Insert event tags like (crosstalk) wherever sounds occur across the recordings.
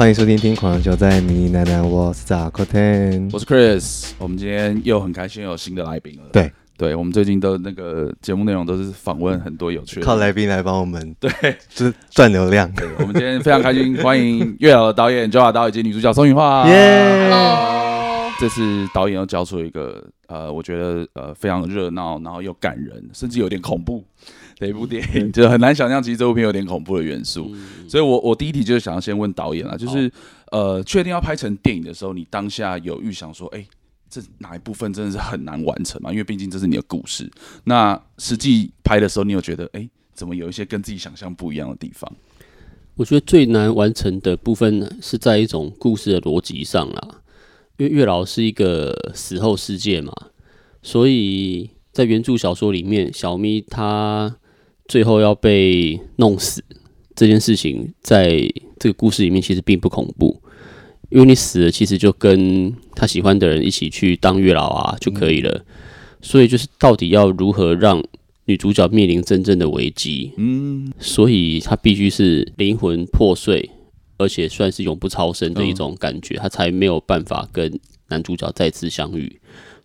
欢迎收听《听狂人就在迷你奶奶》，我是扎克天，我是 Chris。我们今天又很开心有新的来宾了。对，对，我们最近都那个节目内容都是访问很多有趣的，靠来宾来帮我们，对，就是赚流量。对，我们今天非常开心，欢迎月老的导演 Joa 导以及女主角宋芸樺。耶、yeah!！这次导演又交出一个呃，我觉得呃非常热闹，然后又感人，甚至有点恐怖。的一部电影，(laughs) 就很难想象，其实这部片有点恐怖的元素，嗯、所以我我第一题就是想要先问导演啊，就是呃，确定要拍成电影的时候，你当下有预想说，哎、欸，这哪一部分真的是很难完成嘛？因为毕竟这是你的故事。那实际拍的时候，你有觉得，哎、欸，怎么有一些跟自己想象不一样的地方？我觉得最难完成的部分是在一种故事的逻辑上啦，因为月老是一个死后世界嘛，所以在原著小说里面，小咪他。最后要被弄死这件事情，在这个故事里面其实并不恐怖，因为你死了，其实就跟他喜欢的人一起去当月老啊就可以了。所以就是到底要如何让女主角面临真正的危机？嗯，所以她必须是灵魂破碎，而且算是永不超生的一种感觉，她才没有办法跟男主角再次相遇。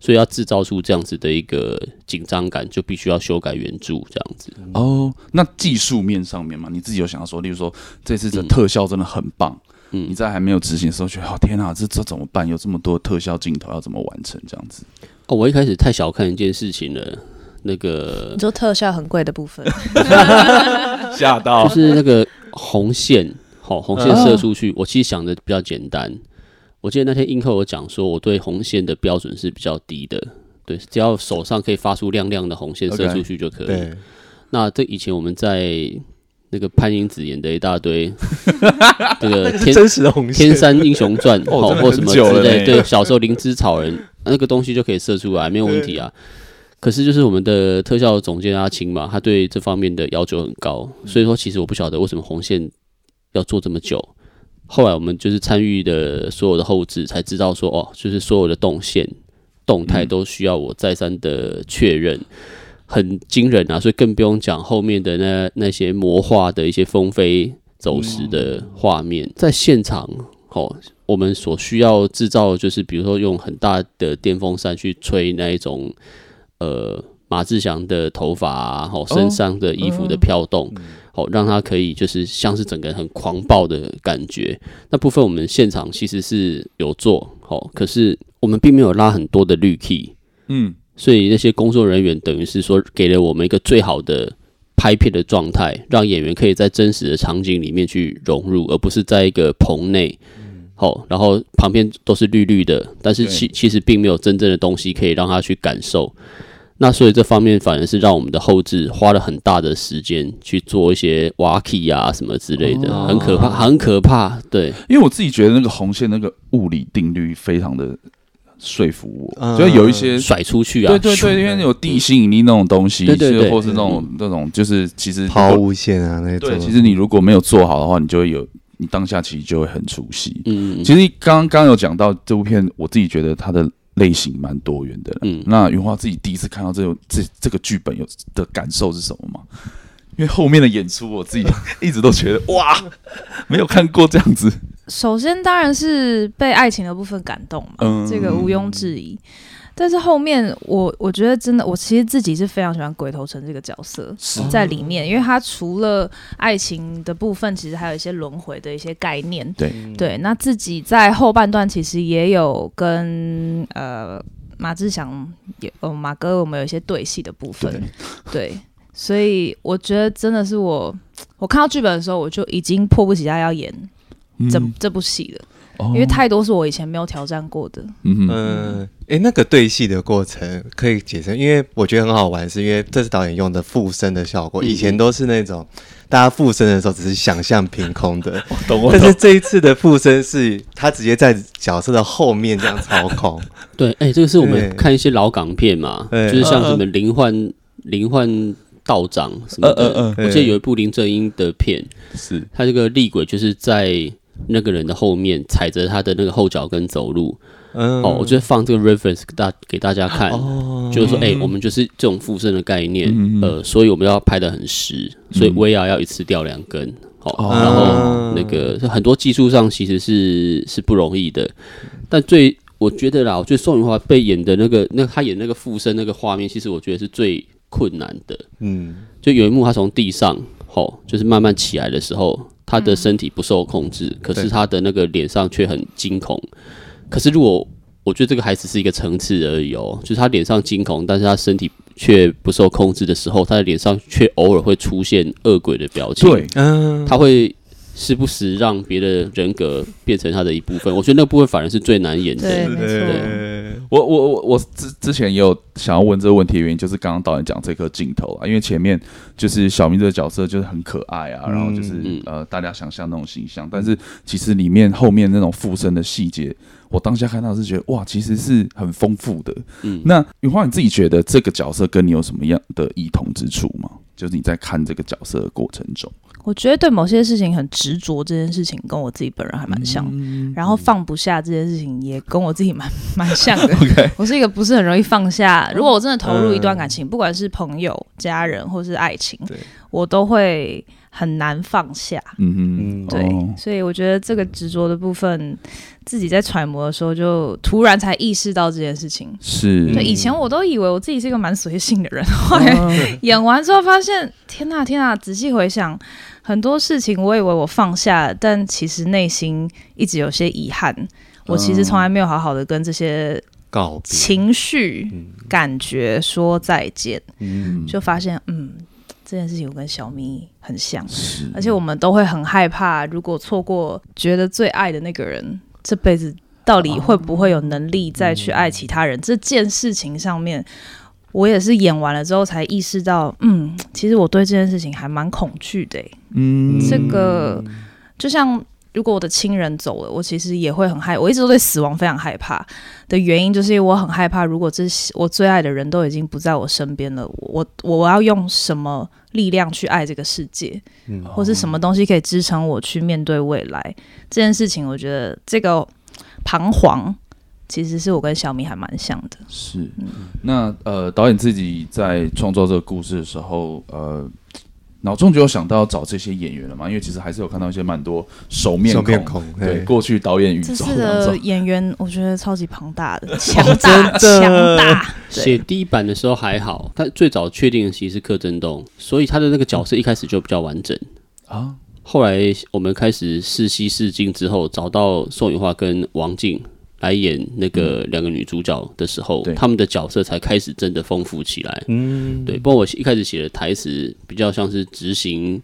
所以要制造出这样子的一个紧张感，就必须要修改原著这样子。哦，那技术面上面嘛，你自己有想要说，例如说这次的特效真的很棒，嗯，你在还没有执行的时候觉得，哦天哪，这这怎么办？有这么多特效镜头要怎么完成这样子？哦，我一开始太小看一件事情了，那个你说特效很贵的部分，(laughs) 吓到，就是那个红线，好，红线射出去，啊，我其实想的比较简单。我记得那天映客有讲说，我对红线的标准是比较低的，对，只要手上可以发出亮亮的红线射出去就可以。Okay, 那这以前我们在那个潘英子演的一大堆，(laughs) 这个天真实的红线，天山英雄传哦，或什么之类，对，小时候灵芝草人那个东西就可以射出来，没有问题啊。可是就是我们的特效总监阿青嘛，他对这方面的要求很高，所以说其实我不晓得为什么红线要做这么久。后来我们就是参与的所有的后制，才知道说哦，就是所有的动线、动态都需要我再三的确认，很惊人啊！所以更不用讲后面的那那些魔化的一些风飞走石的画面，在现场哦，我们所需要制造的就是比如说用很大的电风扇去吹那一种呃马志祥的头发啊，哦身上的衣服的飘动。哦，让他可以就是像是整个人很狂暴的感觉。那部分我们现场其实是有做，好，可是我们并没有拉很多的绿 key，嗯，所以那些工作人员等于是说给了我们一个最好的拍片的状态，让演员可以在真实的场景里面去融入，而不是在一个棚内，好，然后旁边都是绿绿的，但是其其实并没有真正的东西可以让他去感受。那所以这方面反而是让我们的后置花了很大的时间去做一些挖 key 啊什么之类的，哦、很可怕，很可怕。对，因为我自己觉得那个红线那个物理定律非常的说服我，嗯、就有一些甩出去啊，对对对，因为有地心引力那种东西，对对对，或是那种那种就是其实抛物线啊那种，对，其实你如果没有做好的话，你就会有你当下其实就会很出戏。嗯，其实刚刚有讲到这部片，我自己觉得它的。类型蛮多元的，嗯，那云花自己第一次看到这种这这个剧本有的感受是什么吗？因为后面的演出，我自己一直都觉得哇，(laughs) 没有看过这样子。首先当然是被爱情的部分感动嘛，嗯，这个毋庸置疑。但是后面我我觉得真的，我其实自己是非常喜欢鬼头城这个角色在里面，因为他除了爱情的部分，其实还有一些轮回的一些概念。对对，那自己在后半段其实也有跟呃马志祥也呃马哥我们有一些对戏的部分。对，(laughs) 对，所以我觉得真的是我我看到剧本的时候，我就已经迫不及待要演这、嗯、这部戏了。因为太多是我以前没有挑战过的。嗯嗯，哎、欸，那个对戏的过程可以解释，因为我觉得很好玩，是因为这次导演用的附身的效果，以前都是那种大家附身的时候只是想象凭空的，(laughs) 但是这一次的附身是他直接在角色的后面这样操控。(laughs) 对，哎、欸，这个是我们看一些老港片嘛，就是像什么灵幻灵幻道长什么的，我记得有一部林正英的片，是。他这个厉鬼就是在。那个人的后面踩着他的那个后脚跟走路，嗯，哦，我就放这个 reference 给大给大家看，哦、就是说，哎、欸，我们就是这种附身的概念，嗯、呃，所以我们要拍的很实，所以 VR 要一次掉两根，好，然后那个很多技术上其实是是不容易的，但最我觉得啦，我觉得宋雨华被演的那个那他演那个附身那个画面，其实我觉得是最困难的。嗯，就有一幕他从地上哦，就是慢慢起来的时候，他的身体不受控制，可是他的那个脸上却很惊恐。可是如果我觉得这个还只是一个层次而已哦，就是他脸上惊恐，但是他身体却不受控制的时候，他的脸上却偶尔会出现恶鬼的表情。对，嗯，他会时不时让别的人格变成他的一部分。我觉得那个部分反而是最难演的。对。我我我我之之前也有想要问这个问题的原因，就是刚刚导演讲这颗镜头啊，因为前面就是小明这个角色就是很可爱啊，然后就是呃大家想象那种形象，但是其实里面后面那种附身的细节。我当下看到是觉得哇，其实是很丰富的。嗯，那雨花你自己觉得这个角色跟你有什么样的异同之处吗？就是你在看这个角色的过程中，我觉得对某些事情很执着，这件事情跟我自己本人还蛮像。嗯，然后放不下这件事情也跟我自己蛮蛮像的。(laughs) Okay. 我是一个不是很容易放下。如果我真的投入一段感情，不管是朋友、家人或是爱情，对我都会。很难放下，嗯哼，对，哦、所以我觉得这个执着的部分，自己在揣摩的时候，就突然才意识到这件事情。是，对，以前我都以为我自己是一个蛮随性的人，(laughs) 后来演完之后发现，天哪，天哪！仔细回想，很多事情我以为我放下，但其实内心一直有些遗憾。我其实从来没有好好的跟这些告情绪、感觉说再见，嗯，就发现，嗯。这件事情我跟小咪很像，而且我们都会很害怕，如果错过觉得最爱的那个人，这辈子到底会不会有能力再去爱其他人？啊、这件事情上面，我也是演完了之后才意识到，嗯，其实我对这件事情还蛮恐惧的。嗯，这个就像。如果我的亲人走了，我其实也会很害。我一直都对死亡非常害怕的原因，就是因为我很害怕，如果这些我最爱的人都已经不在我身边了，我我要用什么力量去爱这个世界，嗯、或是什么东西可以支撑我去面对未来这件事情？我觉得这个彷徨，其实是我跟小米还蛮像的。是，嗯、那呃，导演自己在创作这个故事的时候，呃。脑中就有想到找这些演员了嘛？因为其实还是有看到一些蛮多熟面孔，面孔对过去导演宇宙的演员，我觉得超级庞大的，强大强大。写第一版的时候还好，他最早确定的其实是柯震东，所以他的那个角色一开始就比较完整啊。后来我们开始试戏试镜之后，找到宋雨化跟王净。来演那个两个女主角的时候，嗯、他们的角色才开始真的丰富起来。嗯，对。不过我一开始写的台词比较像是执行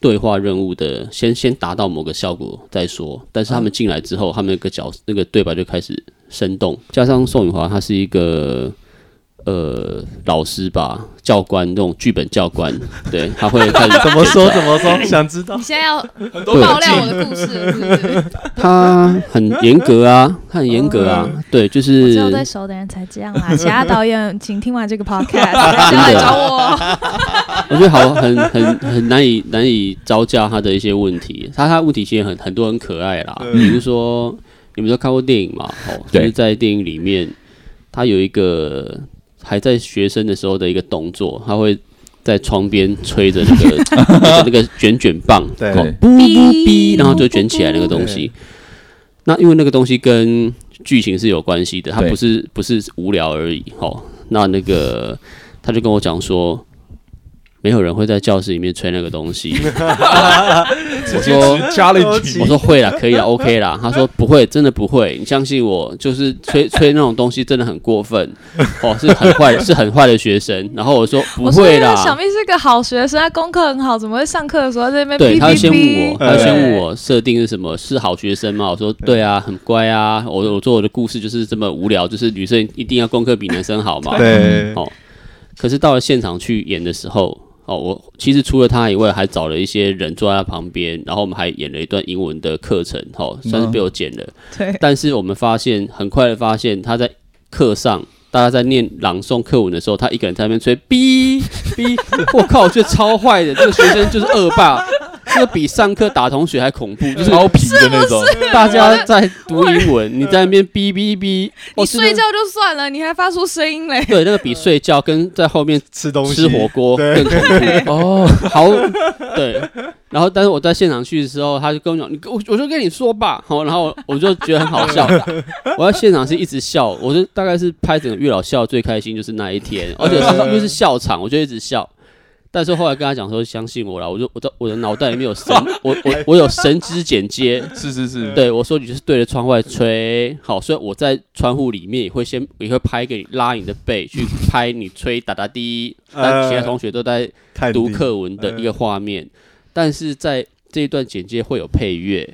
对话任务的，先先达到某个效果再说。但是他们进来之后，他们那个角那个对白就开始生动，加上宋雨华，她是一个。呃，老师吧，教官那种剧本教官，(laughs) 对，他会看怎么说怎么说，(laughs) 想知道。你现在要爆料我的故事是不是？他很严格啊，他很严格啊，(laughs) 对，就是只有对熟的人才这样啊。其他导演，请听完这个 podcast 再来找我。我觉得好，很很很难以难以招架他的一些问题。他他问题其实很很多很可爱啦，比如说你们都看过电影嘛？哦，就是在电影里面，他有一个。还在学生的时候的一个动作，他会在窗边吹着那个 (laughs) 那个卷卷棒，对，哔哔哔，然后就卷起来那个东西。那因为那个东西跟剧情是有关系的，它不是不是无聊而已。哦，那那个他就跟我讲说。没有人会在教室里面吹那个东西。(laughs) 我说加了一句，我说会啦，可以啦，OK 啦。他说不会，真的不会，你相信我，就是吹吹那种东西真的很过分哦，是很坏，是很坏的学生。然后我说不会啦，小咪是个好学生，他功课很好，怎么会上课的时候在那边？对，他会先问我，他会先问我设定是什么？是好学生吗？我说对啊，很乖啊。我我做我的故事就是这么无聊，就是女生一定要功课比男生好嘛。对，哦。可是到了现场去演的时候。哦，我其实除了他以外，还找了一些人坐在他旁边，然后我们还演了一段英文的课程，哦，算是被我剪了。(laughs) 对。但是我们发现，很快的发现，他在课上，大家在念朗诵课文的时候，他一个人在那边吹，哔哔，(laughs) 我靠，我觉得超坏的，这个学生就是恶霸。这个比上课打同学还恐怖，(laughs) 就是超皮的那种。大家在读英文，你在那边哔哔哔。你睡觉就算了，你还发出声音嘞。对，那个比睡觉跟在后面吃东西、吃火锅更恐怖。哦，好，对。然后，但是我在现场去的时候，他就跟我讲：“你我我就跟你说吧。”好，然后我就觉得很好笑。我在现场是一直笑，我就大概是拍整个月老笑最开心就是那一天，而且是因为是笑场，我就一直笑。但是后来跟他讲说：“相信我啦，我就我的我的脑袋里面有神，(laughs) 我我我有神之剪接。”是是是，对我说：“你就是对着窗外吹。”好，所以我在窗户里面也会先也会拍给你拉你的背去拍你吹哒哒滴，但其他同学都在读课文的一个画面。但是在这一段简介会有配乐，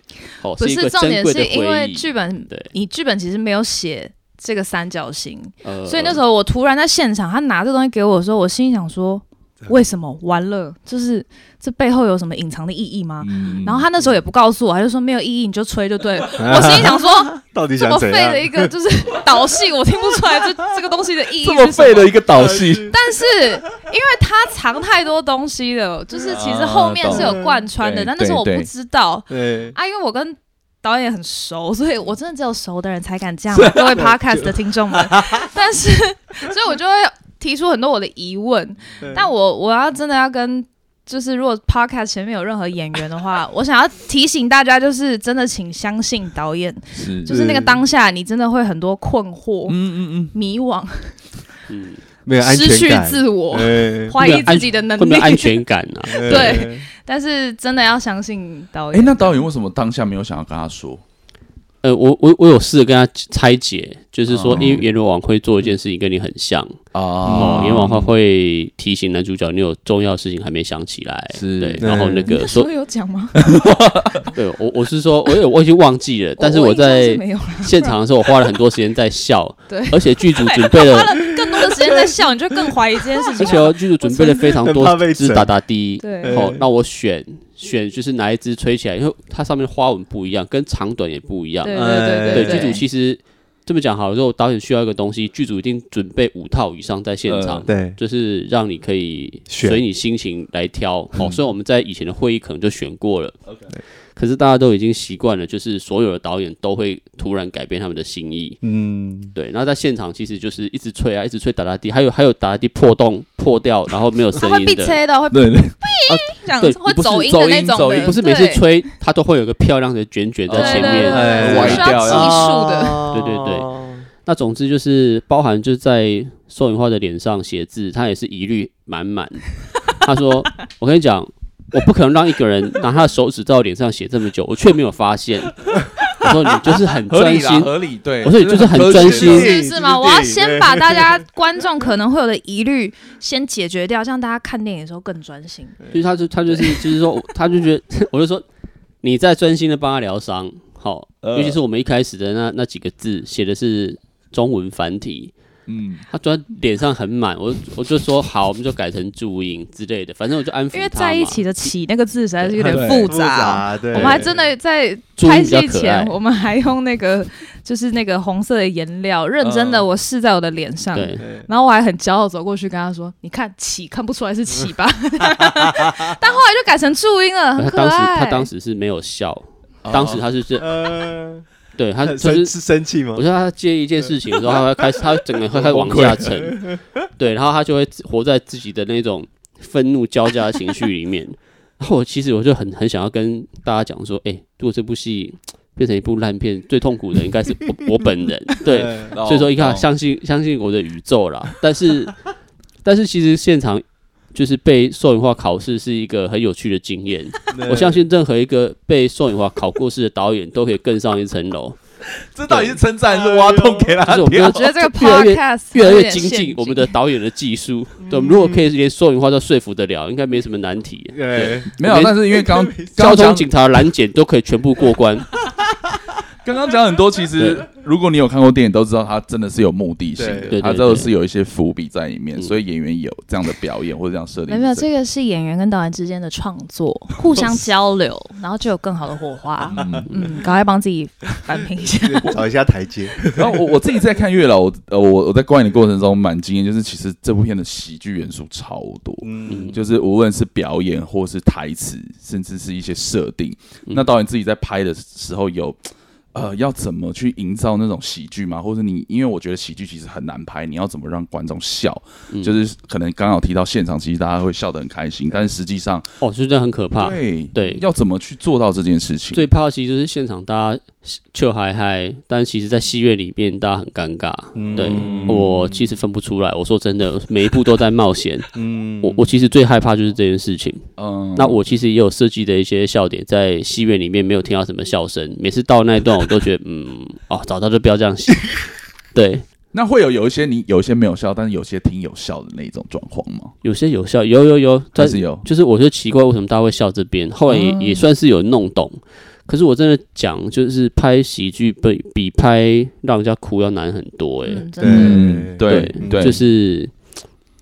哦，不是，是一个重点是因为剧本，对，你剧本其实没有写这个三角形，呃、所以那时候我突然在现场，他拿这东西给我的时候，我心里想说。为什么完了？就是这背后有什么隐藏的意义吗？嗯、然后他那时候也不告诉我，他就说没有意义，你就吹就对了。(laughs) 我心里想说，(laughs) 到底这么废的一个就是导戏，我听不出来这 (laughs) 这个东西的意义。这么废的一个导戏，但是因为他藏太多东西了，就是其实后面是有贯穿的，但那时候我不知道。对啊，因为我跟导演很熟，所以我真的只有熟的人才敢这样。各位 Podcast 的听众们，但是所以我就会。提出很多我的疑问，但我我要真的要跟，就是如果 podcast 前面有任何演员的话，(laughs) 我想要提醒大家，就是真的请相信导演，是。就是那个当下你真的会很多困惑，嗯嗯嗯，迷惘，嗯，没有安全感，失去自我，怀疑自己的能力，没有安全感啊，(laughs) 对，但是真的要相信导演。哎，那导演为什么当下没有想要跟他说？呃，我我我有试着跟他拆解，就是说，因为阎罗王会做一件事情跟你很像哦，阎罗王会提醒男主角，你有重要事情还没想起来，是，对，然后那个说有讲吗？(laughs) 对，我我是说，我有我已经忘记了，但是我在现场的时候，我花了很多时间在笑，(laughs) 对，而且剧组准备 (laughs) 了更多的时间在笑，你就更怀疑这件事情，而且剧组准备了非常多支打打滴，对，好，那我选。选就是哪一支吹起来，因为它上面花纹不一样，跟长短也不一样。对对对对，对，剧组其实这么讲好了，之后导演需要一个东西，剧组一定准备五套以上在现场，呃、对，就是让你可以随你心情来挑。好哦，所以我们在以前的会议可能就选过了。OK。可是大家都已经习惯了，就是所有的导演都会突然改变他们的心意。嗯，对。然后在现场其实就是一直吹啊，一直吹打打地，还有还有打打地破洞破掉，然后没有声音的。会吹的，会对对。啊，对，会走音的那种。不是每次吹它都会有个漂亮的卷卷在前面歪掉。技术的。对对对。那总之就是包含就在宋雨花的脸上写字，他也是疑虑满满。他说：“ (laughs) 我跟你讲。”我不可能让一个人拿他的手指在我脸上写这么久，(laughs) 我却没有发现。我说你就是很专心，合理对。我说你就是很专心，是是吗？我要先把大家观众可能会有的疑虑先解决掉，这样大家看电影的时候更专心。所以他就他就是就是说，他就觉得，我就说你在专心的帮他疗伤，好，尤其是我们一开始的那那几个字写的是中文繁体。嗯，他昨天脸上很满，我我就说好，我们就改成注音之类的，反正我就安抚他。因为在一起的“起”那个字实在是有点复杂，我们还真的在拍戏前，我们还用那个就是那个红色的颜料，认真的我试在我的脸上，对然后我还很骄傲走过去跟他说：“你看‘起’看不出来是‘起’吧？” (laughs) 但后来就改成注音了，很可爱。他当时他当时是没有笑，当时他是这。呃对他就是是生气吗？我说他介意一件事情的时候，他会开始，他整个会开始往下沉。对，然后他就会活在自己的那种愤怒交加的情绪里面。然后我其实我就很很想要跟大家讲说，哎，如果这部戏变成一部烂片，最痛苦的应该是我我本人。(laughs) 对，所以说一看相信相信我的宇宙啦。但是但是其实现场。就是被宋芸樺考试是一个很有趣的经验，我相信任何一个被宋芸樺考过试的导演都可以更上一层楼。这到底是称赞还是挖洞给他？就是我们觉得这个 podcast 越来越精进我们的导演的技术。对，我们如果可以连宋芸樺都说服得了，应该没什么难题。对，没有，但是因为刚交通警察拦检都可以全部过关。刚刚讲很多，其实如果你有看过电影，都知道他真的是有目的性的，他都是有一些伏笔在里面，所以演员有这样的表演或者这样设定。没有，这个是演员跟导演之间的创作，(laughs) 互相交流，然后就有更好的火花。嗯，赶快帮自己扳平一下，(laughs) 找一下台阶。(laughs) 然后我我自己在看《月老》，我呃我我在观影的过程中蛮惊艳，就是其实这部片的喜剧元素超多，嗯，就是无论是表演或是台词，甚至是一些设定，那导演自己在拍的时候有。呃，要怎么去营造那种喜剧吗？或者你，因为我觉得喜剧其实很难拍，你要怎么让观众笑？嗯、就是可能刚好提到现场，其实大家会笑得很开心，但是实际上，哦，就真的很可怕。对对，要怎么去做到这件事情？最怕的其实就是现场大家就还嗨，但其实在戏院里面大家很尴尬。嗯、对我其实分不出来，我说真的，每一步都在冒险。嗯，我我其实最害怕就是这件事情。嗯，那我其实也有设计的一些笑点，在戏院里面没有听到什么笑声，每次到那一段。我都觉得，(laughs) 嗯，哦，早知道就不要这样写。(laughs) 对，那会有有一些你有一些没有笑，但是有些挺有效的那种状况吗？有些有效，有有有，但是有，就是我觉得奇怪，为什么大家会笑这边？后来也、嗯、也算是有弄懂。可是我真的讲，就是拍喜剧比比拍让人家哭要难很多、欸。哎、嗯，对对对，就是。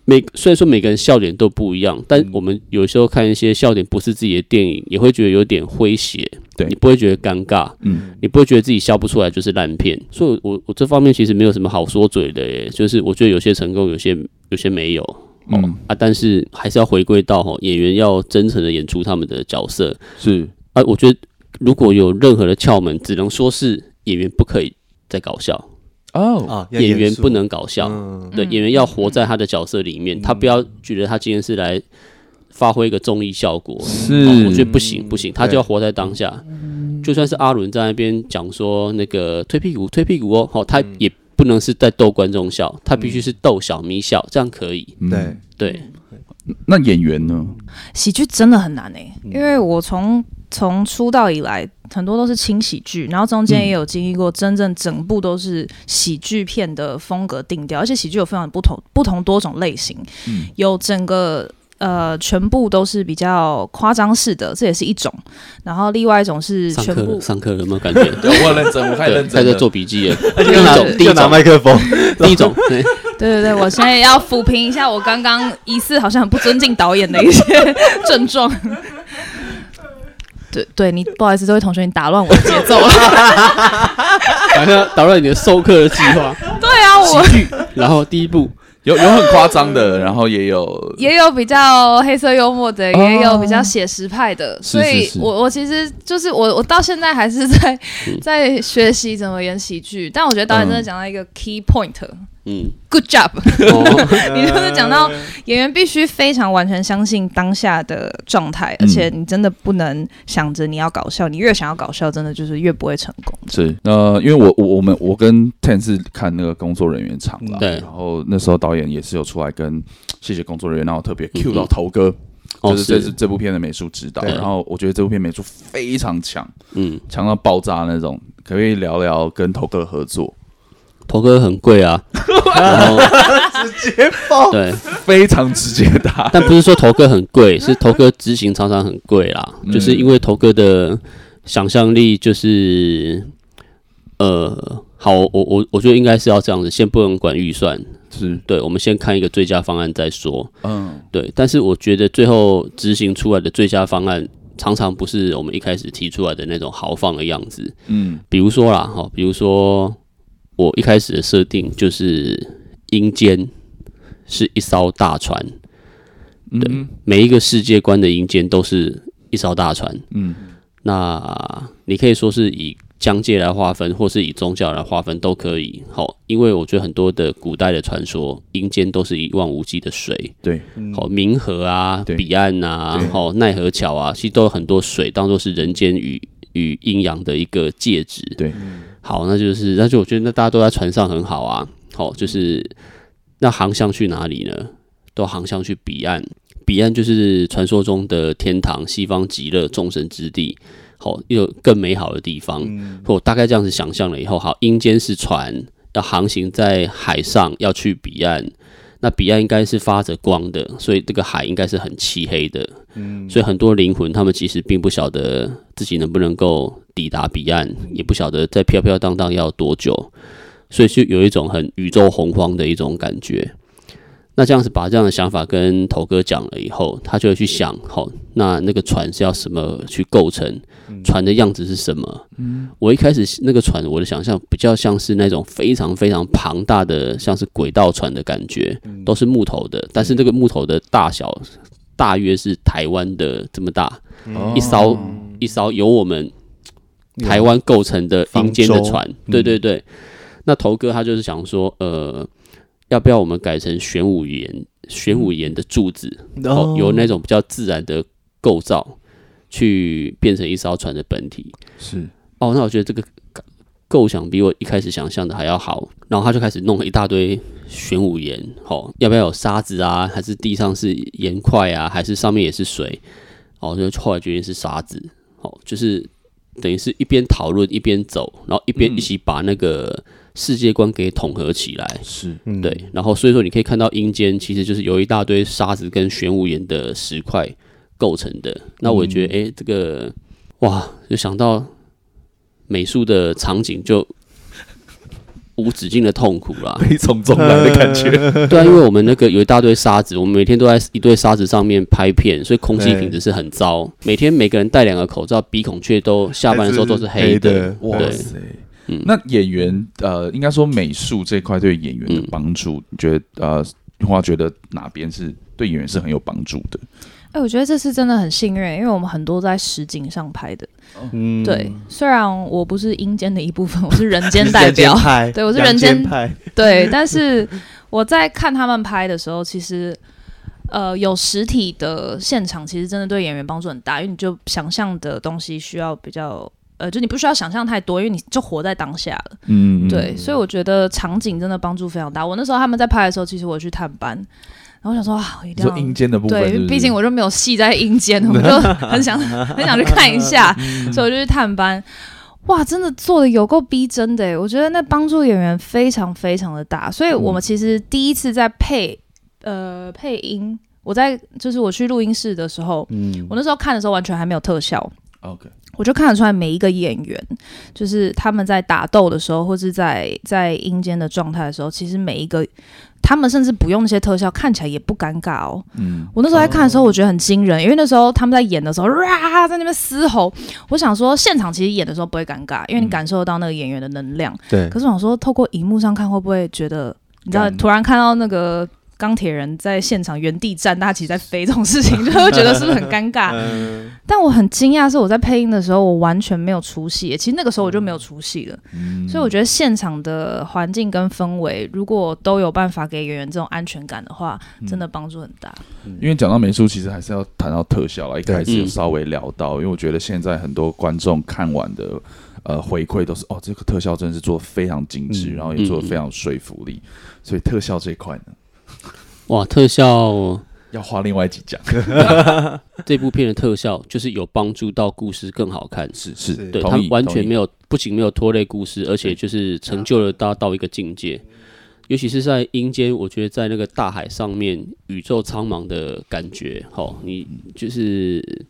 每虽然说每个人笑点都不一样，但我们有时候看一些笑点不是自己的电影，也会觉得有点诙谐。对，你不会觉得尴尬，嗯，你不会觉得自己笑不出来就是烂片。所以我，我我这方面其实没有什么好说嘴的耶，就是我觉得有些成功，有些有些没有，嗯、哦、啊，但是还是要回归到哈，演员要真诚的演出他们的角色。是啊，我觉得如果有任何的窍门，只能说是演员不可以再搞笑。哦，演员不能搞笑，嗯、对，演员要活在他的角色里面，嗯、他不要觉得他今天是来发挥一个综艺效果，是、哦，我觉得不行不行，他就要活在当下。就算是阿伦在那边讲说那个推屁股推屁股哦，好，他也不能是在逗观众笑，他必须是逗小咪笑，这样可以。对。对，那演员呢？喜剧真的很难哎、欸，因为我从从出道以来。很多都是轻喜剧，然后中间也有经历过真正整部都是喜剧片的风格定调，而且喜剧有非常不同不同多种类型，嗯、有整个呃全部都是比较夸张式的，这也是一种，然后另外一种是全部上课了，有没有感觉？对 (laughs) 我很认真，我太认真，在这做笔记了。(laughs) 第一种，第一种拿麦克风，(laughs) 第一种，对对对，我现在要抚平一下我刚刚疑似好像很不尊敬导演的一些症状。对对，你不好意思，这位同学，你打乱我的节奏了，(laughs) 打乱打乱你的授课的计划。对啊，我喜剧，然后第一步有有很夸张的，然后也有 (laughs) 也有比较黑色幽默的，也有比较写实派的，所以我我其实就是我我到现在还是在在学习怎么演喜剧，但我觉得导演真的讲到一个 key point。嗯，Good job！(laughs) 你就是讲到 (laughs) 演员必须非常完全相信当下的状态，而且你真的不能想着你要搞笑，你越想要搞笑，真的就是越不会成功。是，呃，因为我我我们我跟 Ten 是看那个工作人员场了，对，然后那时候导演也是有出来跟谢谢工作人员，然后特别 cue 到头哥，就是这是。这部片的美术指导，然后我觉得这部片美术非常强，嗯，强到爆炸那种，可不可以聊聊跟头哥合作？头哥很贵啊，(laughs) 直接爆，对，非常直接的。但不是说头哥很贵，是头哥执行常常很贵啦。嗯、就是因为头哥的想象力，就是呃，好，我我我觉得应该是要这样子，先不能管预算，是对，我们先看一个最佳方案再说。嗯，对。但是我觉得最后执行出来的最佳方案，常常不是我们一开始提出来的那种豪放的样子。嗯，比如说啦，哈，比如说。我一开始的设定就是阴间是一艘大船，对，嗯、每一个世界观的阴间都是一艘大船。嗯，那你可以说是以疆界来划分，或是以宗教来划分都可以。好，因为我觉得很多的古代的传说，阴间都是一望无际的水。对，好，冥河啊，彼岸啊，好，奈何桥啊，其实都有很多水，当做是人间与与阴阳的一个介质。对。好，那就是，那就我觉得，那大家都在船上很好啊。好，就是那航向去哪里呢？都航向去彼岸，彼岸就是传说中的天堂，西方极乐众神之地。好，有更美好的地方。嗯、我大概这样子想象了以后，好，阴间是船，要航行在海上，要去彼岸。那彼岸应该是发着光的，所以这个海应该是很漆黑的。嗯，所以很多灵魂他们其实并不晓得自己能不能够抵达彼岸，也不晓得在飘飘荡荡要多久，所以就有一种很宇宙洪荒的一种感觉。那这样子把这样的想法跟头哥讲了以后，他就会去想，好，那那个船是要什么去构成？船的样子是什么？嗯，我一开始那个船，我的想象比较像是那种非常非常庞大的，像是轨道船的感觉，都是木头的，但是这个木头的大小大约是台湾的这么大，一艘一艘由我们台湾构成的阴间的船。对对对，那头哥他就是想说，呃，要不要我们改成玄武岩？玄武岩的柱子，然后由那种比较自然的构造去变成一艘船的本体。是哦，那我觉得这个构想比我一开始想象的还要好。然后他就开始弄了一大堆玄武岩，哦，要不要有沙子啊？还是地上是岩块啊？还是上面也是水？哦，就后来决定是沙子。哦，就是等于是一边讨论一边走，然后一边一起把那个。世界观给统合起来，是对，然后所以说你可以看到阴间其实就是由一大堆沙子跟玄武岩的石块构成的。那我觉得，哎、嗯欸，这个哇，就想到美术的场景就无止境的痛苦啦，悲从中来的感觉。(laughs) 对啊，因为我们那个有一大堆沙子，我们每天都在一堆沙子上面拍片，所以空气品质是很糟。每天每个人戴两个口罩，鼻孔却都下班的时候都是黑的。黑的哇塞！嗯、那演员呃，应该说美术这块对演员的帮助，嗯、你觉得呃，花觉得哪边是对演员是很有帮助的？哎、欸，我觉得这次真的很幸运，因为我们很多在实景上拍的。嗯，对，虽然我不是阴间的一部分，我是人间代表，(laughs) 对，我是人间派，(laughs) 对，但是我在看他们拍的时候，其实呃，有实体的现场，其实真的对演员帮助很大，因为你就想象的东西需要比较。呃，就你不需要想象太多，因为你就活在当下了。嗯，对，所以我觉得场景真的帮助非常大。我那时候他们在拍的时候，其实我去探班，然后我想说啊，我一定要阴间的部分是不是？对，毕竟我就没有戏在阴间，我就很想 (laughs) 很想去看一下，所以我就去探班。哇，真的做的有够逼真的，我觉得那帮助演员非常非常的大。所以我们其实第一次在配呃配音，我在就是我去录音室的时候，嗯，我那时候看的时候完全还没有特效。OK。我就看得出来，每一个演员，就是他们在打斗的时候，或是在在阴间的状态的时候，其实每一个，他们甚至不用那些特效，看起来也不尴尬哦。嗯，我那时候在看的时候，我觉得很惊人，因为那时候他们在演的时候，哇，在那边嘶吼。我想说，现场其实演的时候不会尴尬，因为你感受得到那个演员的能量。对。可是我想说，透过荧幕上看，会不会觉得，你知道，突然看到那个。钢铁人在现场原地站，大家其实在飞这种事情，就 (laughs) 会觉得是不是很尴尬？(laughs) 但我很惊讶，是我在配音的时候，我完全没有出戏。其实那个时候我就没有出戏了。所以我觉得现场的环境跟氛围，如果都有办法给演员这种安全感的话，真的帮助很大。因为讲到美术，其实还是要谈到特效了。一开始有稍微聊到，因为我觉得现在很多观众看完的呃回馈都是哦，这个特效真的是做的非常精致，然后也做的非常有说服力。所以特效这一块呢？哇，特效要花另外几讲。(laughs) 这部片的特效就是有帮助到故事更好看，是是，对，他完全没有，不仅没有拖累故事，而且就是成就了他到一个境界。尤其是在阴间，我觉得在那个大海上面，宇宙苍茫的感觉，好，你就是。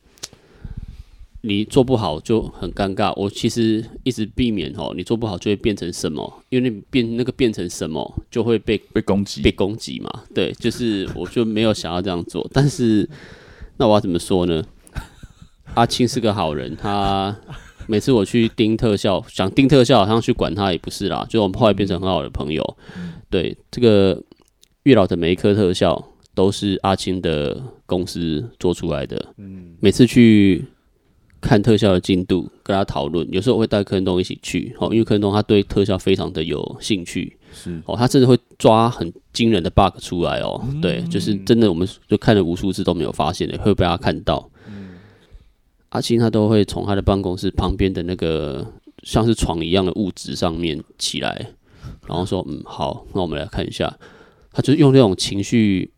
你做不好就很尴尬。我其实一直避免哦，你做不好就会变成什么？因为你变那个变成什么就会被被攻击，被攻击嘛。对，就是我就没有想要这样做。但是那我要怎么说呢？阿青是个好人，他每次我去盯特效，想盯特效，好像去管他也不是啦。就我们后来变成很好的朋友。对，这个月老的每一颗特效都是阿青的公司做出来的。嗯，每次去。看特效的进度，跟他讨论。有时候我会带柯震东一起去，哦，因为柯震东他对特效非常的有兴趣，是哦，他甚至会抓很惊人的 bug 出来哦，嗯、对，就是真的，我们就看了无数次都没有发现的，会被他看到。嗯、阿青他都会从他的办公室旁边的那个像是床一样的物质上面起来，然后说：“嗯，好，那我们来看一下。”他就用那种情绪。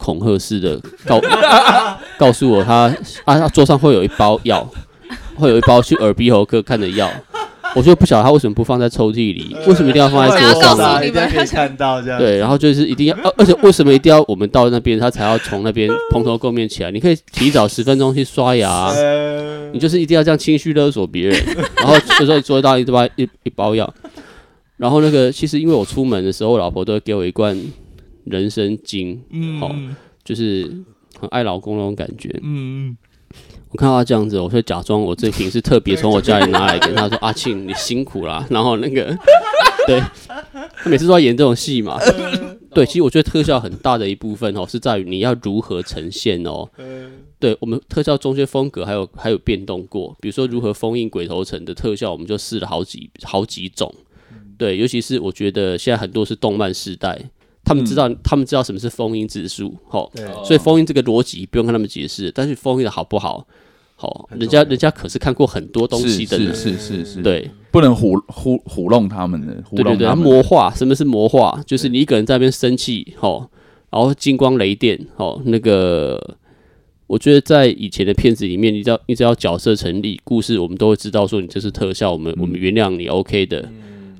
恐吓式的告 (laughs) 告诉我他啊，他桌上会有一包药，会有一包去耳鼻喉科看的药，我就不晓得他为什么不放在抽屉里，为什么一定要放在桌上？一定要可以看到这样。对，然后就是一定要，而且为什么一定要我们到那边他才要从那边蓬头垢面起来？你可以提早十分钟去刷牙，你就是一定要这样情绪勒索别人，(laughs) 然后这时候做到一包一一包药，然后那个其实因为我出门的时候，我老婆都会给我一罐。人生经，嗯，好，就是很爱老公那种感觉，嗯，我看到他这样子，我就假装我这瓶是特别从我家里拿来给他 (laughs) 说，阿庆你辛苦啦，然后那个，(laughs) 对，他每次都要演这种戏嘛，对，其实我觉得特效很大的一部分哦，是在于你要如何呈现哦，对我们特效中间风格还有还有变动过，比如说如何封印鬼头城的特效，我们就试了好几好几种。对，尤其是我觉得现在很多是动漫时代，他们知道、嗯、他们知道什么是封印指数，吼，所以封印这个逻辑不用跟他们解释，但是封印的好不好，好，人家人家可是看过很多东西的人，是是是是，对，不能唬唬唬弄他们的，对对对，魔化，什么是魔化？就是你一个人在那边生气，吼，然后金光雷电，吼，那个。我觉得在以前的片子里面，你只要你只要角色成立，故事我们都会知道说你这是特效，我们、嗯、我们原谅你 OK 的。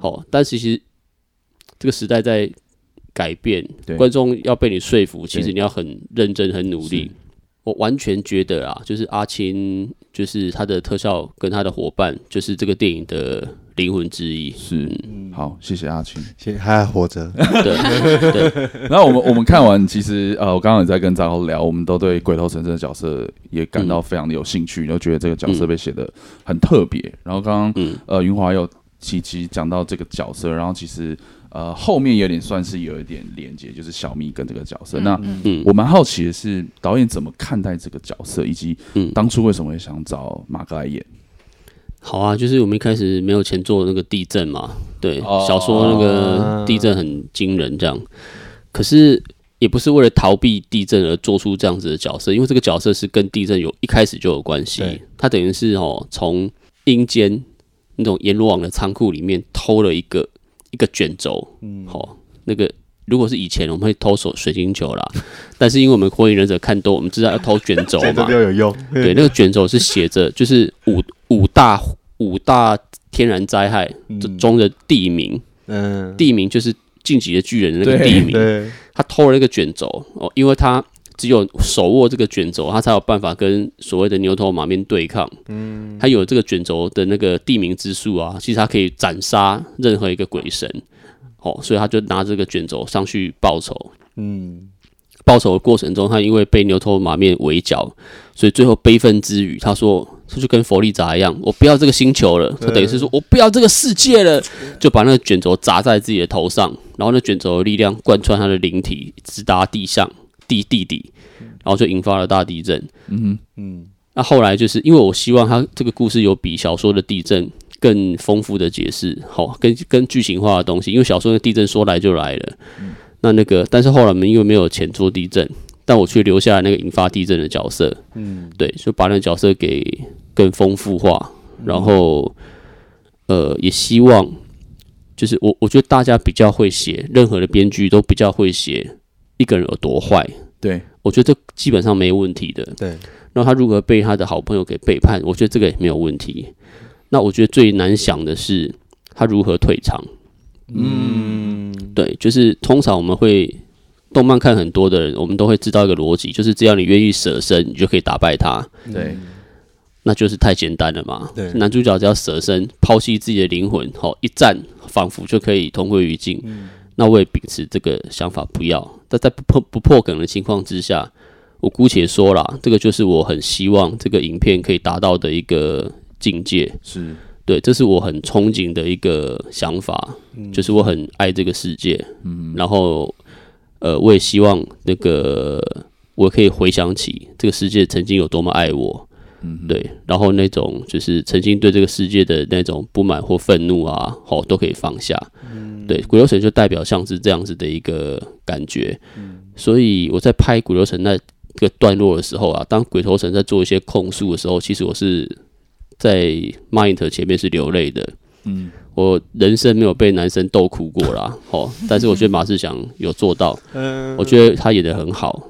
好、嗯，但其实这个时代在改变，观众要被你说服，其实你要很认真、很努力。我完全觉得啊，就是阿青，就是他的特效跟他的伙伴，就是这个电影的灵魂之一。是，嗯、好，谢谢阿青，谢谢他还活着。对对。(laughs) 然后我们我们看完，其实呃，我刚刚也在跟张浩聊，我们都对鬼头神这个角色也感到非常的有兴趣，然后、嗯、觉得这个角色被写的很特别。嗯、然后刚刚、嗯、呃，云华又琪琪讲到这个角色，然后其实。呃，后面有点算是有一点连接，就是小蜜跟这个角色。嗯、那我蛮好奇的是，导演怎么看待这个角色，以及当初为什么会想找马哥来演？好啊，就是我们一开始没有钱做那个地震嘛，对，哦、小说那个地震很惊人，这样。可是也不是为了逃避地震而做出这样子的角色，因为这个角色是跟地震有一开始就有关系。对他等于是哦，从阴间那种阎罗王的仓库里面偷了一个。一个卷轴，嗯，好，那个如果是以前我们会偷手水晶球啦，(laughs) 但是因为我们火影忍者看多，我们知道要偷卷轴嘛，(laughs) 比较有用。对，那个卷轴是写着 (laughs) 就是五五大五大天然灾害中的地名，嗯，地名就是晋级的巨人的那个地名。他偷了那个卷轴哦，因为他。只有手握这个卷轴，他才有办法跟所谓的牛头马面对抗。嗯，他有这个卷轴的那个地名之术啊，其实他可以斩杀任何一个鬼神。哦，所以他就拿这个卷轴上去报仇。嗯，报仇的过程中，他因为被牛头马面围剿，所以最后悲愤之余，他说：“他就跟佛利扎一样，我不要这个星球了。”他等于是说我不要这个世界了，就把那个卷轴砸在自己的头上，然后那卷轴的力量贯穿他的灵体，直达地上。地地底，然后就引发了大地震。嗯嗯，那后来就是因为我希望他这个故事有比小说的地震更丰富的解释，好，跟跟剧情化的东西。因为小说的地震说来就来了，嗯、那那个，但是后来我们因为没有钱做地震，但我却留下了那个引发地震的角色。嗯，对，就把那个角色给更丰富化，然后呃，也希望就是我我觉得大家比较会写，任何的编剧都比较会写。一个人有多坏？对，我觉得这基本上没问题的。对，然后他如何被他的好朋友给背叛？我觉得这个也没有问题。那我觉得最难想的是他如何退场。嗯，对，就是通常我们会动漫看很多的人，我们都会知道一个逻辑，就是只要你愿意舍身，你就可以打败他。对，那就是太简单了嘛。对，男主角只要舍身，抛弃自己的灵魂，好一战，仿佛就可以同归于尽。嗯那我也秉持这个想法，不要。但在不破不破梗的情况之下，我姑且说啦，这个就是我很希望这个影片可以达到的一个境界。是对，这是我很憧憬的一个想法，嗯、就是我很爱这个世界。嗯，然后呃，我也希望那个我可以回想起这个世界曾经有多么爱我。嗯，对，然后那种就是曾经对这个世界的那种不满或愤怒啊，好，都可以放下。嗯，对，鬼头神就代表像是这样子的一个感觉。嗯，所以我在拍鬼头神那个段落的时候啊，当鬼头神在做一些控诉的时候，其实我是在 monitor 前面是流泪的。嗯，我人生没有被男生逗哭过啦，哦，(laughs) 但是我觉得马志祥有做到。嗯，我觉得他演得很好。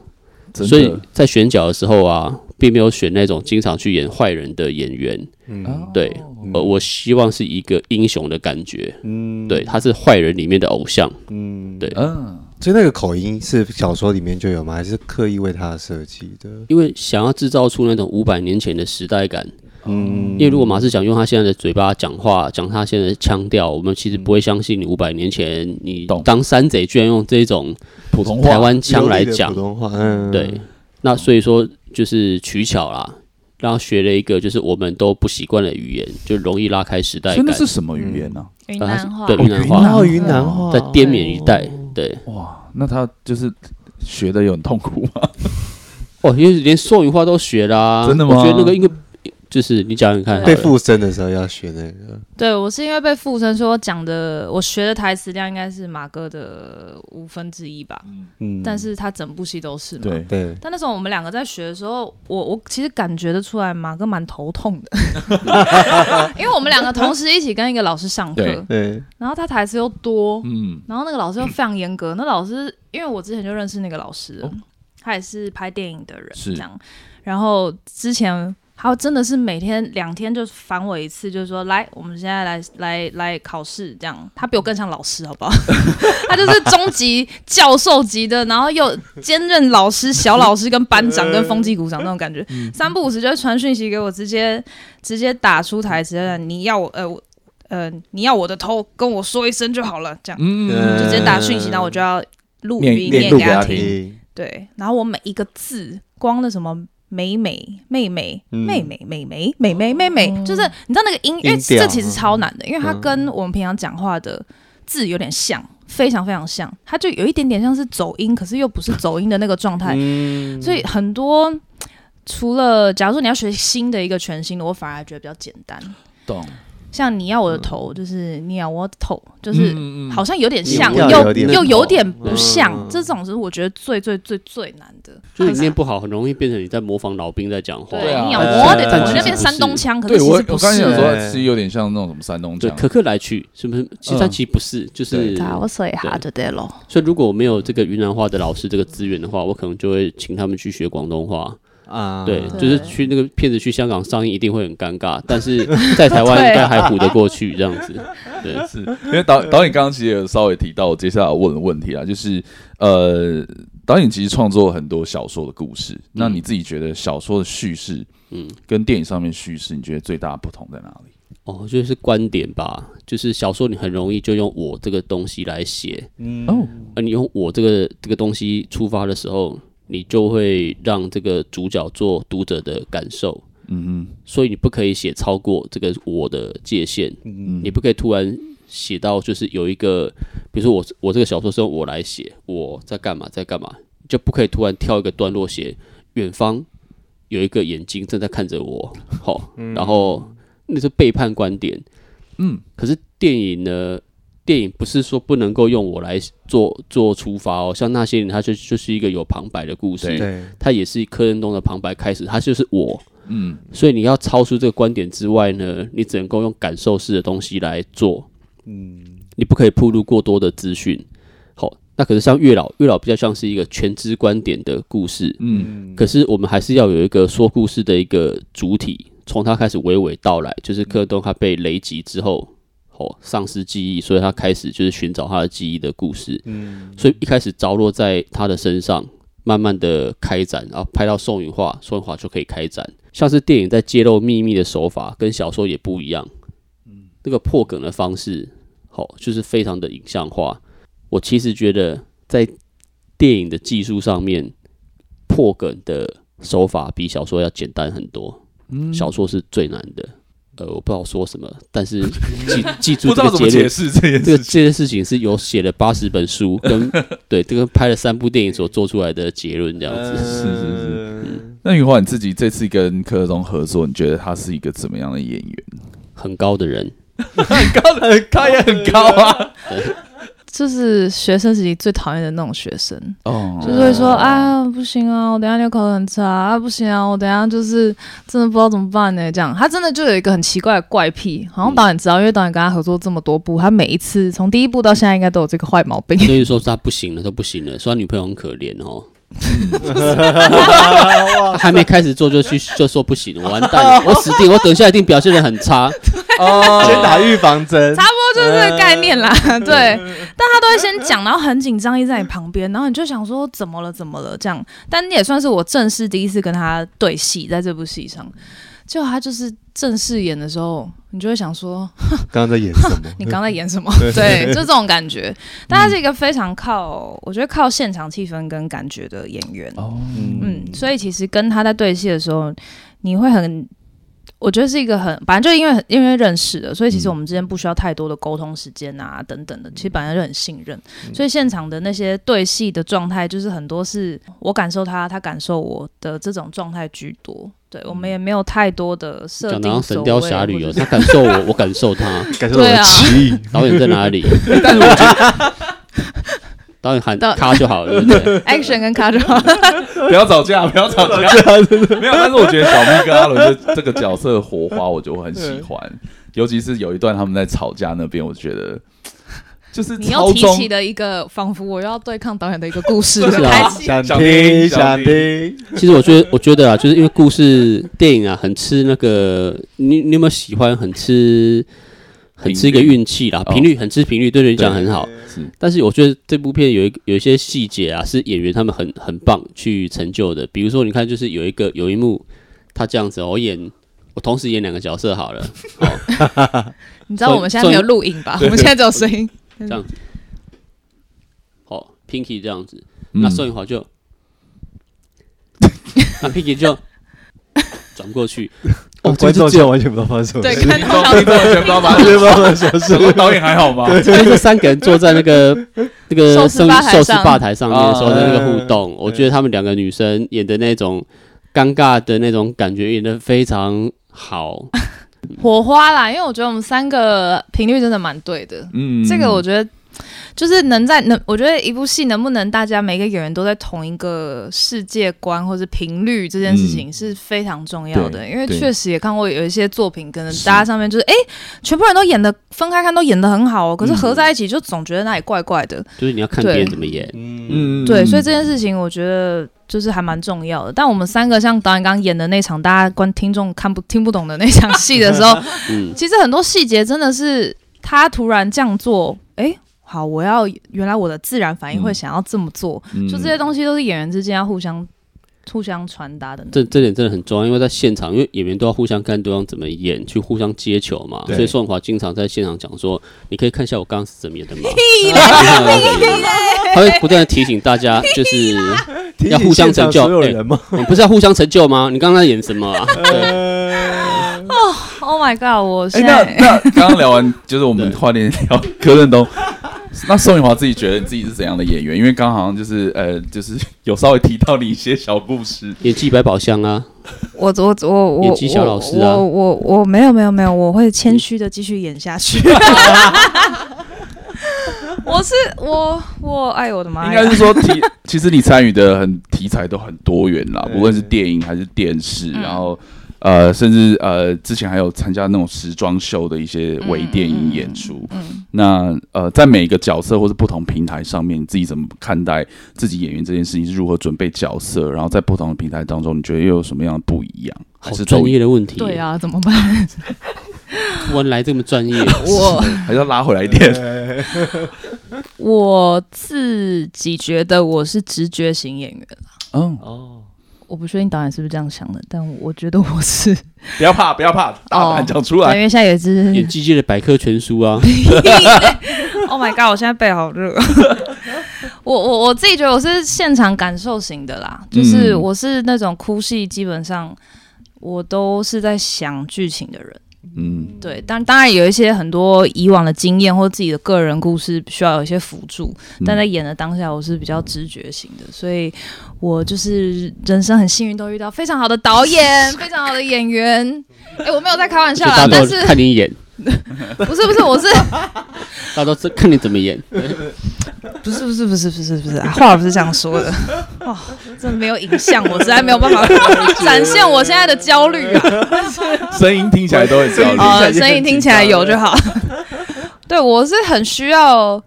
所以在选角的时候啊，并没有选那种经常去演坏人的演员。嗯，对，呃，我希望是一个英雄的感觉。嗯，对，他是坏人里面的偶像。嗯，对。嗯，所以那个口音是小说里面就有吗？还是刻意为他设计的？因为想要制造出那种五百年前的时代感。嗯，因为如果马志想用他现在的嘴巴讲话，讲他现在的腔调，我们其实不会相信你五百年前你当山贼居然用这种普通话台湾腔来讲普通话。嗯，对。那所以说就是取巧啦，然后学了一个就是我们都不习惯的语言，就容易拉开时代感。那是什么语言呢？云南话。对，云南话。哦，云南话，在滇缅一带。对。哇，那他就是学的有很痛苦吗？(laughs) 哦，因为连宋语话都学啦，真的吗？我觉得那个应该。就是你讲讲看，被附身的时候要学那个。对，我是因为被附身，说我讲的我学的台词量应该是马哥的五分之一吧。嗯，但是他整部戏都是嘛。对对。但那时候我们两个在学的时候，我我其实感觉得出来马哥蛮头痛的，(laughs) 因为我们两个同时一起跟一个老师上课，对。然后他台词又多，嗯。然后那个老师又非常严格，那老师因为我之前就认识那个老师，他也是拍电影的人，是这样。然后之前。他真的是每天两天就烦我一次，就是说，来，我们现在来来来考试，这样。他比我更像老师，好不好？(laughs) 他就是中级教授级的，然后又兼任老师、小老师跟班长跟风纪股长那种感觉。三不五时就会传讯息给我，直接直接打出台词，你要我呃呃你要我的头跟我说一声就好了，这样。嗯，就直接打讯息，然后我就要录音念给他听。对，然后我每一个字，光那什么。美美妹妹妹妹妹妹妹妹妹妹，就是你知道那个音，因为这其实超难的，因为它跟我们平常讲话的字有点像，非常非常像，它就有一点点像是走音，可是又不是走音的那个状态，(laughs) 所以很多除了假如说你要学新的一个全新的，我反而觉得比较简单。懂。像你要我的头，就是你要我的头，就是好像有点像，又又有点不像。这种是我觉得最最最最难的。就你念不好，很容易变成你在模仿老兵在讲话。对啊，你要我的头，那边山东腔，可是其实不是。我刚才想说，其实有点像那种什么山东腔。可可来去，是不是？其实它其实不是，就是。我所以哈就对咯。所以如果我没有这个云南话的老师这个资源的话，我可能就会请他们去学广东话。啊，对，就是去那个片子去香港上映一定会很尴尬，但是在台湾应该还唬得过去这样子。(laughs) 对，是因为导导演刚刚其实也稍微提到我接下来要问的问题啊，就是呃，导演其实创作了很多小说的故事，嗯、那你自己觉得小说的叙事，嗯，跟电影上面叙事，你觉得最大的不同在哪里？哦，就是观点吧，就是小说你很容易就用我这个东西来写，嗯哦，而你用我这个这个东西出发的时候。你就会让这个主角做读者的感受，嗯嗯，所以你不可以写超过这个我的界限，嗯。嗯，你不可以突然写到就是有一个，比如说我我这个小说是用我来写，我在干嘛在干嘛，就不可以突然跳一个段落写远方有一个眼睛正在看着我，好，然后那是背叛观点，嗯，可是电影呢？电影不是说不能够用我来做做出发哦，像那些人，他就就是一个有旁白的故事，对，他也是柯震东的旁白开始，他就是我，嗯，所以你要超出这个观点之外呢，你只能够用感受式的东西来做，嗯，你不可以铺路过多的资讯，好，那可是像月老，月老比较像是一个全知观点的故事，嗯，可是我们还是要有一个说故事的一个主体，从他开始娓娓道来，就是柯震东他被雷击之后。哦，丧失记忆，所以他开始就是寻找他的记忆的故事。嗯，所以一开始着落在他的身上，慢慢的开展，然后拍到宋云画，宋云画就可以开展。像是电影在揭露秘密的手法，跟小说也不一样。嗯，那个破梗的方式，好，就是非常的影像化。我其实觉得在电影的技术上面，破梗的手法比小说要简单很多。嗯，小说是最难的。呃，我不知道说什么，但是 (laughs) 记记住这个结论。这件事这个这件事情是有写了八十本书，(laughs) 跟对这个拍了三部电影所做出来的结论这样子。是是是。嗯、那云华你自己这次跟柯震东合作，你觉得他是一个怎么样的演员？很高的人，(laughs) 很高的，他也很高啊。就是学生时期最讨厌的那种学生，oh, 就是会说：“啊，不行啊，我等下要考得很差啊，不行啊，我等下就是真的不知道怎么办呢。”这样，他真的就有一个很奇怪的怪癖，好像导演知道，嗯、因为导演跟他合作这么多部，他每一次从第一部到现在应该都有这个坏毛病。所以说他不行了，都不行了，说他女朋友很可怜哦。还没开始做就去 (laughs) 就说不行，我完蛋了，我死定，我等下一定表现的很差。(laughs) 哦，先打预防针，差不多就是这个概念啦。(laughs) 对，但他都会先讲，然后很紧张，一直在你旁边，然后你就想说怎么了，怎么了这样。但你也算是我正式第一次跟他对戏，在这部戏上。就他就是正式演的时候，你就会想说，刚刚在演什么？(laughs) 你刚在演什么？对，就这种感觉。但他是一个非常靠，我觉得靠现场气氛跟感觉的演员。哦，嗯，所以其实跟他在对戏的时候，你会很，我觉得是一个很，反正就因为因为认识的，所以其实我们之间不需要太多的沟通时间啊，等等的，其实本来就很信任，所以现场的那些对戏的状态，就是很多是我感受他，他感受我的这种状态居多。对，我们也没有太多的设定。讲到神雕侠侣哦，他感受我，我感受他，(laughs) 感受我的气。(laughs) 导演在哪里？(laughs) 但是我觉得导演喊卡就好了，对不对？Action 跟卡就好了。不要吵架，不要吵架。没有，但是我觉得小咪跟阿伦的这个角色火花，我就很喜欢。尤其是有一段他们在吵架那边，我觉得就是你又提起的一个仿佛我要对抗导演的一个故事。是啊，想听想听。其实我觉得，我觉得啊，就是因为故事电影啊，很吃那个，你你有没有喜欢很吃？很吃一个运气啦，频率很吃频率，对人讲很好。但是我觉得这部片有一有一些细节啊，是演员他们很很棒去成就的。比如说，你看，就是有一个有一幕，他这样子，我演我同时演两个角色好了。(laughs) (laughs) 你知道我们现在没有录影吧？(laughs) 我们现在只有声音。这样子，好，Pinky 这样子，那宋芸樺就，那 Pinky 就转过去。(laughs) 哦，观众现在完全不知道发生什么事。对，观众完全不知道发生什么事。(laughs) 导演还好吗？(laughs) 对，就是三个人坐在那个那个寿司寿司吧台上面的时候的那个互动，我觉得他们两个女生演的那种尴尬的那种感觉演的非常好，火花啦！因为我觉得我们三个频率真的蛮对的。嗯，这个我觉得。就是能在能，我觉得一部戏能不能大家每个演员都在同一个世界观或者频率这件事情是非常重要的，嗯、因为确实也看过有一些作品，可能大家上面就是哎，全部人都演的分开看都演的很好哦，可是合在一起就总觉得那里怪怪的。就是你要看别人怎么演，嗯，对，所以这件事情我觉得就是还蛮重要的。但我们三个像导演刚演的那场，大家观听众看不听不懂的那场戏的时候，(laughs) 嗯，其实很多细节真的是他突然这样做，哎。好，我要原来我的自然反应会想要这么做，嗯、就这些东西都是演员之间要互相互相传达的。这这点真的很重要，因为在现场，因为演员都要互相看对方怎么演，去互相接球嘛。所以宋芸樺经常在现场讲说：“你可以看一下我刚刚是怎么演的吗？” (laughs) 他会不断的提醒大家，就是要互相成就。欸、你不是要互相成就吗？你刚刚演什么啊？(laughs) 哦、oh,，Oh my God！我现在、欸、那那刚刚聊完，就是我们花点聊柯震东。(laughs) 那宋雨华自己觉得你自己是怎样的演员？因为刚好像就是呃，就是 (laughs) 有稍微提到你一些小故事，演技百宝箱啊，我我我我演技小老师啊，我我我没有没有没有，我会谦虚的继续演下去。(laughs) 我是我我哎我的妈！应该是说题，其实你参与的很题材都很多元啦，不论是电影还是电视，然后。呃，甚至呃，之前还有参加那种时装秀的一些微电影演出。嗯，那呃，在每一个角色或是不同平台上面，你自己怎么看待自己演员这件事情？是如何准备角色？然后在不同的平台当中，你觉得又有什么样的不一样？还是专业的问题？对啊，怎么办？(laughs) 突然来这么专业，我 (laughs) 还是要拉回来一点。(laughs) 我自己觉得我是直觉型演员。嗯哦。我不确定导演是不是这样想的，但我觉得我是。(laughs) 不要怕，不要怕，大胆讲出来。因为现在有一只演技界的百科全书啊。(laughs) Oh my god！我现在背好热。(laughs) 我我我自己觉得我是现场感受型的啦，就是我是那种哭戏，基本上我都是在想剧情的人。嗯，对，但当然有一些很多以往的经验或自己的个人故事需要有一些辅助，但在演的当下，我是比较直觉型的，所以我就是人生很幸运都遇到非常好的导演，(laughs) 非常好的演员。哎、欸，我没有在开玩笑啦，但是看你演。(laughs) 不是不是，我是，(laughs) 大家都是看你怎么演。(laughs) 不是不是不是不是不是，啊，话不是这样说的。哦，真的没有影像，我实在没有办法展现我现在的焦虑啊。声音听起来都很焦虑。哦，声音听起来有就好。对，我是很需要。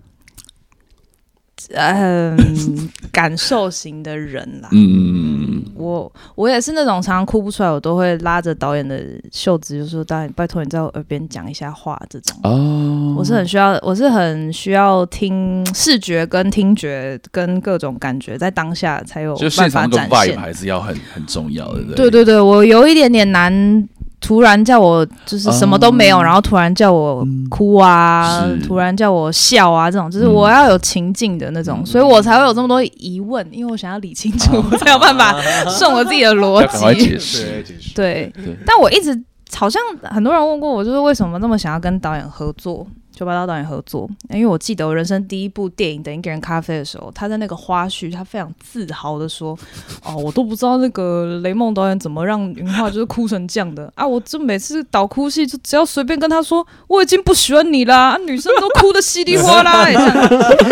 嗯，感受型的人啦。嗯，我我也是那种常常哭不出来，我都会拉着导演的袖子，就说导演，拜托你在我耳边讲一下话。这种哦，我是很需要，我是很需要听视觉跟听觉跟各种感觉在当下才有办法展现，还是要很很重要的。对对对，我有一点点难。突然叫我就是什么都没有，然后突然叫我哭啊，突然叫我笑啊，这种就是我要有情境的那种，所以我才会有这么多疑问，因为我想要理清楚，才有办法 (laughs) 顺我自己的逻辑。解释，对，但我一直好像很多人问过我，就是为什么那么想要跟导演合作？九把刀导演合作，因为我记得我人生第一部电影《等一个人咖啡》的时候，他在那个花絮，他非常自豪的说：“哦，我都不知道那个雷梦导演怎么让云画就是哭成这样的啊！我这每次导哭戏，就只要随便跟他说我已经不喜欢你啦，啊、女生都哭得稀里哗啦。”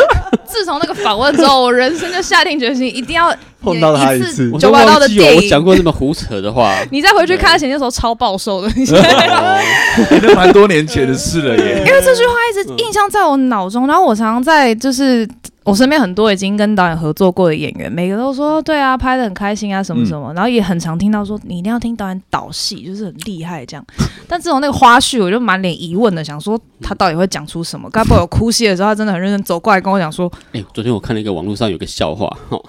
(laughs) 自从那个访问之后，我人生就下定决心一定要。碰到他一次，九把刀的电影，我讲过这么胡扯的话。(laughs) 你再回去看他前那时候超暴瘦的，(laughs) (laughs) 那蛮多年前的事了耶。因为这句话一直印象在我脑中，然后我常常在就是。我身边很多已经跟导演合作过的演员，每个都说对啊，拍的很开心啊，什么什么，嗯、然后也很常听到说你一定要听导演导戏，就是很厉害这样。(laughs) 但自从那个花絮，我就满脸疑问的想说他到底会讲出什么？该不会有哭戏的时候，他真的很认真走过来跟我讲说，哎、欸，昨天我看了一个网络上有个笑话，(laughs)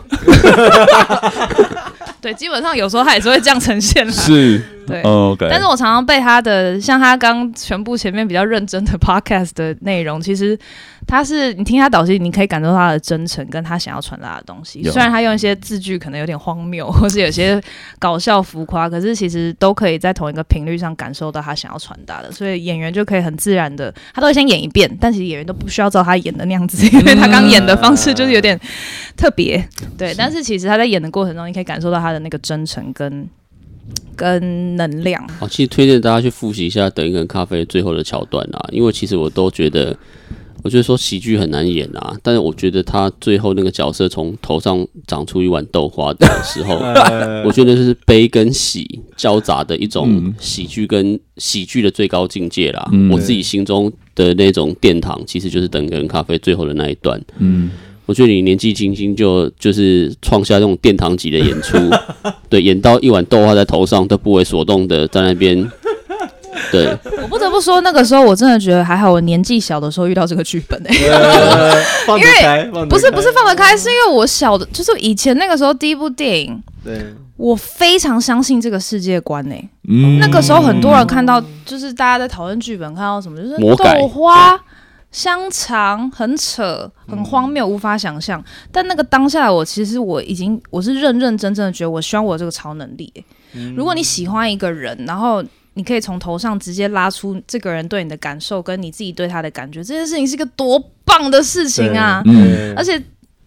对，基本上有时候他也是会这样呈现的。是。对、oh，OK。但是我常常被他的，像他刚全部前面比较认真的 podcast 的内容，其实他是你听他导戏，你可以感受到他的真诚，跟他想要传达的东西。虽然他用一些字句可能有点荒谬，或是有些搞笑浮夸，可是其实都可以在同一个频率上感受到他想要传达的。所以演员就可以很自然的，他都会先演一遍，但其实演员都不需要照他演的那样子，因 (laughs) 为他刚演的方式就是有点特别。对，但是其实他在演的过程中，你可以感受到他的那个真诚跟。跟能量。好，其实推荐大家去复习一下《等一个人咖啡》最后的桥段啊，因为其实我都觉得，我觉得说喜剧很难演啊，但是我觉得他最后那个角色从头上长出一碗豆花的时候，(laughs) 我觉得是悲跟喜交杂的一种喜剧跟喜剧的最高境界啦。嗯、我自己心中的那种殿堂，其实就是《等一个人咖啡》最后的那一段。嗯。我觉得你年纪轻轻就就是创下这种殿堂级的演出，对，演到一碗豆花在头上都不为所动的在那边，对。我不得不说，那个时候我真的觉得还好，我年纪小的时候遇到这个剧本哎、欸，(laughs) 因为不是不是放得开，是因为我小的，就是以前那个时候第一部电影，对，我非常相信这个世界观哎、欸，嗯，那个时候很多人看到，就是大家在讨论剧本，看到什么就是豆花。香肠很扯，很荒谬，无法想象。嗯、但那个当下，我其实我已经我是认认真真的觉得，我希望我这个超能力、欸。嗯、如果你喜欢一个人，然后你可以从头上直接拉出这个人对你的感受，跟你自己对他的感觉，这件事情是一个多棒的事情啊！嗯、而且。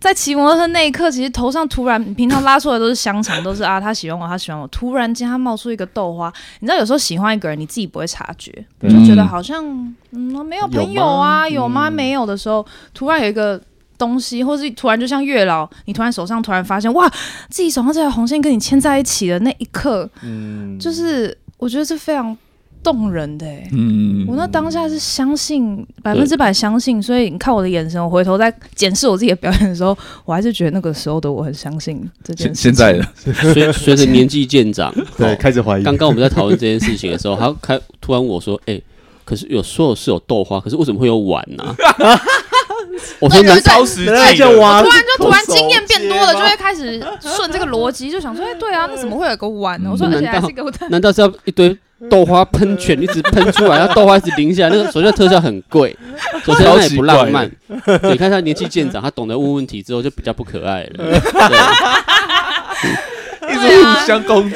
在骑摩托车那一刻，其实头上突然，你平常拉出来都是香肠，都是啊，他喜欢我，他喜欢我。突然间，他冒出一个豆花，你知道，有时候喜欢一个人，你自己不会察觉，嗯、就觉得好像嗯没有朋友啊，有吗？有吗？没有的时候，突然有一个东西，或是突然就像月老，你突然手上突然发现，哇，自己手上这条红线跟你牵在一起的那一刻，嗯，就是我觉得这非常。动人的、欸，嗯，我那当下是相信百分之百相信，所以你看我的眼神，我回头在检视我自己的表演的时候，我还是觉得那个时候的我很相信这件事。现 (laughs) 在的随随着年纪渐长，(laughs) 对，开始怀疑。刚刚我们在讨论这件事情的时候，他开突然我说，哎、欸，可是有说是有豆花，可是为什么会有碗呢、啊？(laughs) (laughs) 我说难道是在就挖？突然就突然经验变多了，就会开始顺这个逻辑，就想说，哎、欸，对啊，那怎么会有个碗呢？我说，而且还是给我难道是要一堆？豆花喷泉一直喷出来，然后豆花一直淋下来。那个首先特效很贵，(laughs) 首先它也不浪漫。你看他年纪渐长，他懂得问问题之后就比较不可爱了。(laughs) 对一直互相攻击，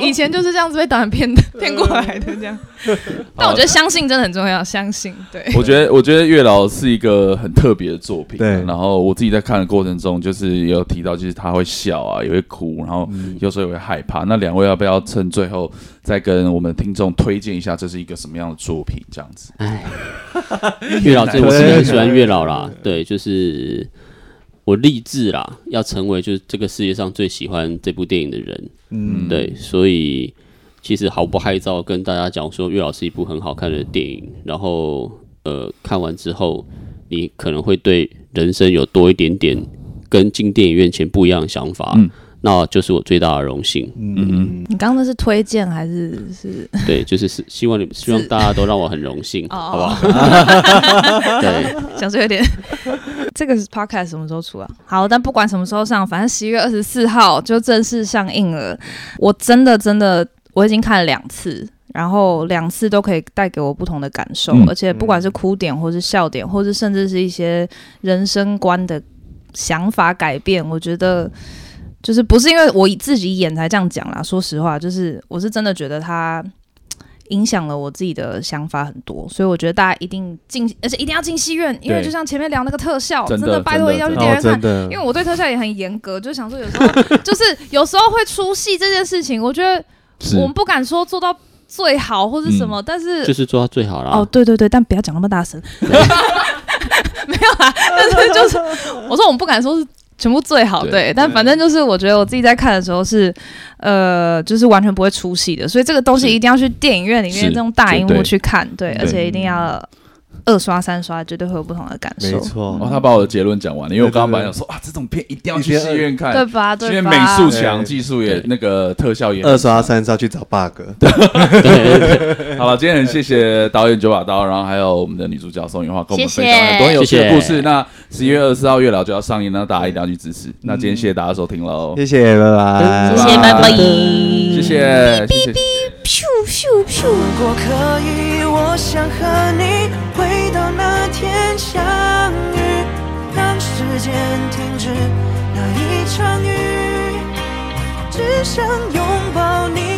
以前就是这样子被导演骗的骗过来的这样。(laughs) 但我觉得相信真的很重要，相信。对，我觉得我觉得月老是一个很特别的作品。对，然后我自己在看的过程中，就是也有提到，就是他会笑啊，也会哭，然后有时候也会害怕。那两位要不要趁最后再跟我们听众推荐一下，这是一个什么样的作品？这样子。哎，(laughs) 月老，这我是很喜欢月老啦。对，就是。我立志啦，要成为就是这个世界上最喜欢这部电影的人。嗯，对，所以其实毫不害臊跟大家讲说，月老是一部很好看的电影。然后，呃，看完之后，你可能会对人生有多一点点跟进电影院前不一样的想法。嗯。那就是我最大的荣幸。嗯嗯，你刚刚那是推荐还是是？(laughs) 对，就是是希望你希望大家都让我很荣幸，好不好？(laughs) 对，想说有点。这个是 podcast 什么时候出啊？好，但不管什么时候上，反正十一月二十四号就正式上映了。我真的真的我已经看了两次，然后两次都可以带给我不同的感受，嗯、而且不管是哭点，或是笑点，或是甚至是一些人生观的想法改变，我觉得。就是不是因为我自己演才这样讲啦，说实话，就是我是真的觉得他影响了我自己的想法很多，所以我觉得大家一定进，而且一定要进戏院，因为就像前面聊那个特效，真的拜托一定要去电影院看，因为我对特效也很严格，就想说有时候就是有时候会出戏这件事情，我觉得我们不敢说做到最好或是什么，但是就是做到最好了。哦，对对对，但不要讲那么大声，(laughs) 没有啦，但是就是我说我们不敢说是。全部最好，对，对，但反正就是我觉得我自己在看的时候是，呃，就是完全不会出戏的，所以这个东西一定要去电影院里面这种大荧幕去看，对，而且一定要。二刷三刷绝对会有不同的感受。没错，哦，他把我的结论讲完了，因为我刚刚本来想说啊，这种片一定要去戏院看，对吧？对吧？因为美术强，技术也那个特效也。二刷三刷去找 bug。(laughs) 对。好了，今天很谢谢导演九把刀，然后还有我们的女主角宋芸樺，跟我们分享很多有趣的故事。那十一月二十四号月老就要上映，那大家一定要去支持。那今天谢谢大家收听喽，谢谢，拜拜，谢谢，拜拜，谢谢，谢谢。如果可以，我想和你时间停止那一场雨，只想拥抱你。